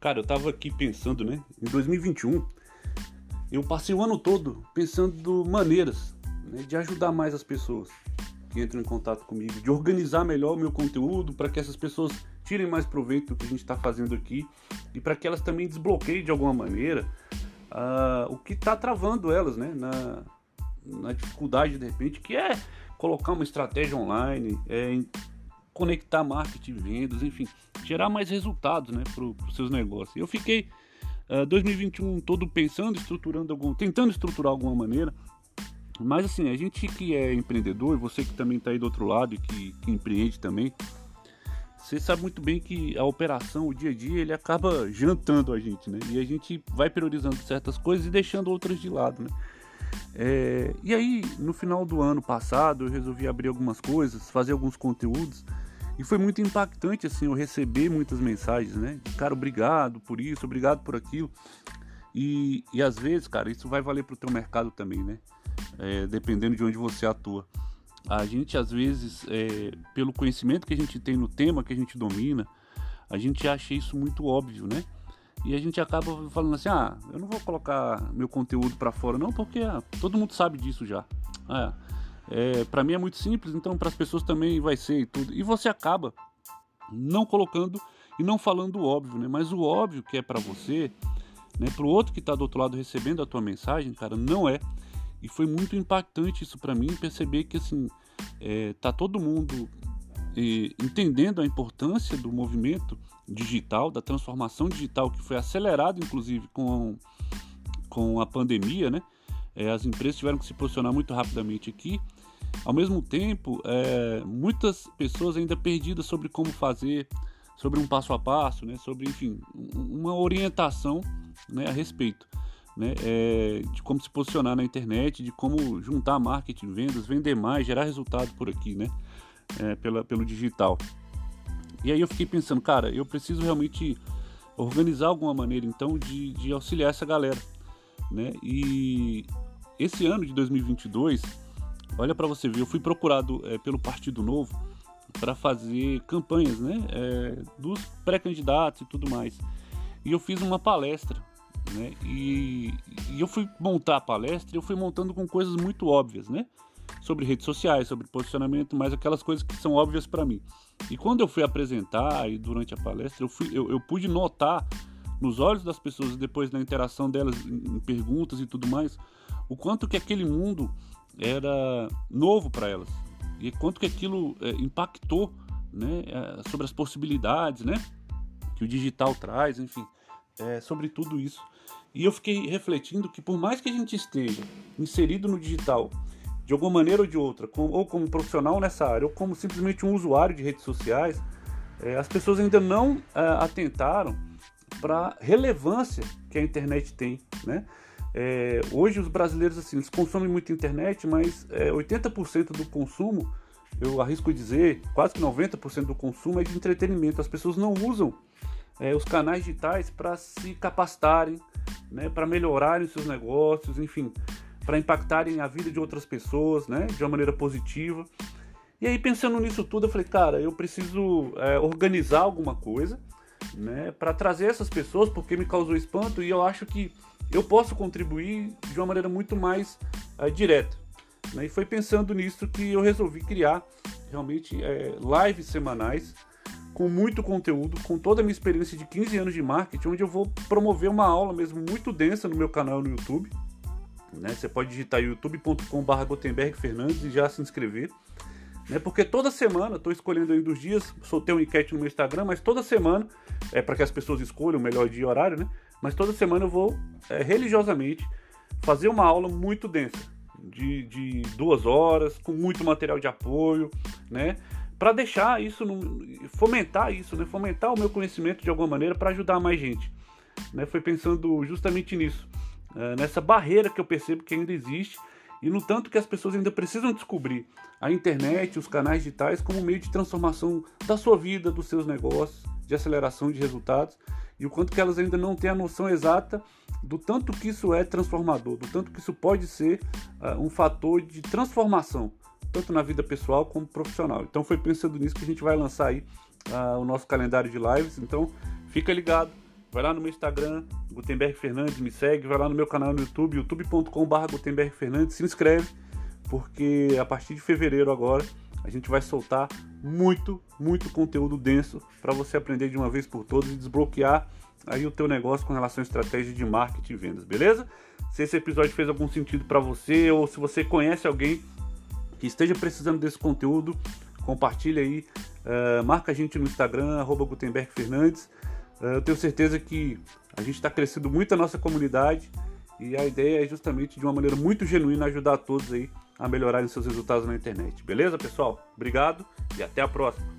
Cara, eu tava aqui pensando, né? Em 2021, eu passei o ano todo pensando maneiras né, de ajudar mais as pessoas que entram em contato comigo, de organizar melhor o meu conteúdo para que essas pessoas tirem mais proveito do que a gente está fazendo aqui e para que elas também desbloqueiem de alguma maneira uh, o que está travando elas, né? Na, na dificuldade de repente, que é colocar uma estratégia online, é conectar marketing, vendas, enfim, gerar mais resultados né, para os seus negócios. Eu fiquei uh, ah, 2021 todo pensando, estruturando algum, tentando estruturar alguma maneira. Mas assim, a gente que é empreendedor, e você que também está aí do outro lado e que, que empreende também, você sabe muito bem que a operação, o dia a dia, ele acaba jantando a gente, né? E a gente vai priorizando certas coisas e deixando outras de lado, né? É, e aí, no final do ano passado, eu resolvi abrir algumas coisas, fazer alguns conteúdos e foi muito impactante, assim, eu receber muitas mensagens, né? Cara, obrigado por isso, obrigado por aquilo. E, e às vezes, cara, isso vai valer para o teu mercado também, né? É, dependendo de onde você atua. A gente, às vezes, é, pelo conhecimento que a gente tem no tema que a gente domina, a gente acha isso muito óbvio, né? E a gente acaba falando assim: ah, eu não vou colocar meu conteúdo para fora, não, porque ah, todo mundo sabe disso já. Ah, é, para mim é muito simples, então para as pessoas também vai ser e tudo. E você acaba não colocando e não falando o óbvio, né? Mas o óbvio que é para você, né? Para o outro que está do outro lado recebendo a tua mensagem, cara, não é. E foi muito impactante isso para mim perceber que assim é, tá todo mundo é, entendendo a importância do movimento digital, da transformação digital que foi acelerado inclusive com com a pandemia, né? É, as empresas tiveram que se posicionar muito rapidamente aqui ao mesmo tempo, é, muitas pessoas ainda perdidas sobre como fazer, sobre um passo a passo, né, sobre, enfim, uma orientação né, a respeito. Né, é, de como se posicionar na internet, de como juntar marketing, vendas, vender mais, gerar resultado por aqui, né, é, pela, pelo digital. E aí eu fiquei pensando, cara, eu preciso realmente organizar alguma maneira então de, de auxiliar essa galera, né? E esse ano de 2022 Olha para você ver, eu fui procurado é, pelo Partido Novo para fazer campanhas, né, é, dos pré-candidatos e tudo mais. E eu fiz uma palestra, né, e, e, eu fui montar a palestra, eu fui montando com coisas muito óbvias, né, sobre redes sociais, sobre posicionamento, mas aquelas coisas que são óbvias para mim. E quando eu fui apresentar e durante a palestra, eu, fui, eu, eu pude notar nos olhos das pessoas depois na interação delas em perguntas e tudo mais, o quanto que aquele mundo era novo para elas e quanto que aquilo é, impactou né, é, sobre as possibilidades né, que o digital traz, enfim, é, sobre tudo isso. E eu fiquei refletindo que por mais que a gente esteja inserido no digital de alguma maneira ou de outra, com, ou como profissional nessa área, ou como simplesmente um usuário de redes sociais, é, as pessoas ainda não atentaram para a relevância que a internet tem, né? É, hoje os brasileiros assim, eles consomem muito internet, mas é, 80% do consumo, eu arrisco dizer, quase que 90% do consumo é de entretenimento. As pessoas não usam é, os canais digitais para se capacitarem, né, para melhorarem seus negócios, enfim, para impactarem a vida de outras pessoas né, de uma maneira positiva. E aí, pensando nisso tudo, eu falei, cara, eu preciso é, organizar alguma coisa né, para trazer essas pessoas, porque me causou espanto e eu acho que eu posso contribuir de uma maneira muito mais uh, direta. Né? E foi pensando nisso que eu resolvi criar realmente é, lives semanais com muito conteúdo, com toda a minha experiência de 15 anos de marketing, onde eu vou promover uma aula mesmo muito densa no meu canal no YouTube. Né? Você pode digitar youtube.com.br Gutenberg Fernandes e já se inscrever. Né? Porque toda semana, estou escolhendo aí dos dias, soltei um enquete no meu Instagram, mas toda semana, é para que as pessoas escolham o melhor dia e horário, né? Mas toda semana eu vou é, religiosamente fazer uma aula muito densa, de, de duas horas, com muito material de apoio, né? Para deixar isso, fomentar isso, né? Fomentar o meu conhecimento de alguma maneira para ajudar mais gente. Né? Foi pensando justamente nisso, é, nessa barreira que eu percebo que ainda existe e no tanto que as pessoas ainda precisam descobrir a internet, os canais digitais como meio de transformação da sua vida, dos seus negócios, de aceleração de resultados e o quanto que elas ainda não têm a noção exata do tanto que isso é transformador, do tanto que isso pode ser uh, um fator de transformação, tanto na vida pessoal como profissional. Então foi pensando nisso que a gente vai lançar aí uh, o nosso calendário de lives. Então fica ligado vai lá no meu Instagram, Gutenberg Fernandes, me segue, vai lá no meu canal no YouTube, youtube.com.br Gutenberg Fernandes, se inscreve, porque a partir de fevereiro agora a gente vai soltar muito, muito conteúdo denso para você aprender de uma vez por todas e desbloquear aí o teu negócio com relação à estratégia de marketing e vendas, beleza? Se esse episódio fez algum sentido para você ou se você conhece alguém que esteja precisando desse conteúdo, compartilha aí, uh, marca a gente no Instagram, arroba Gutenberg Fernandes. Uh, eu tenho certeza que a gente está crescendo muito a nossa comunidade e a ideia é justamente de uma maneira muito genuína ajudar todos aí a melhorarem seus resultados na internet. Beleza, pessoal? Obrigado e até a próxima.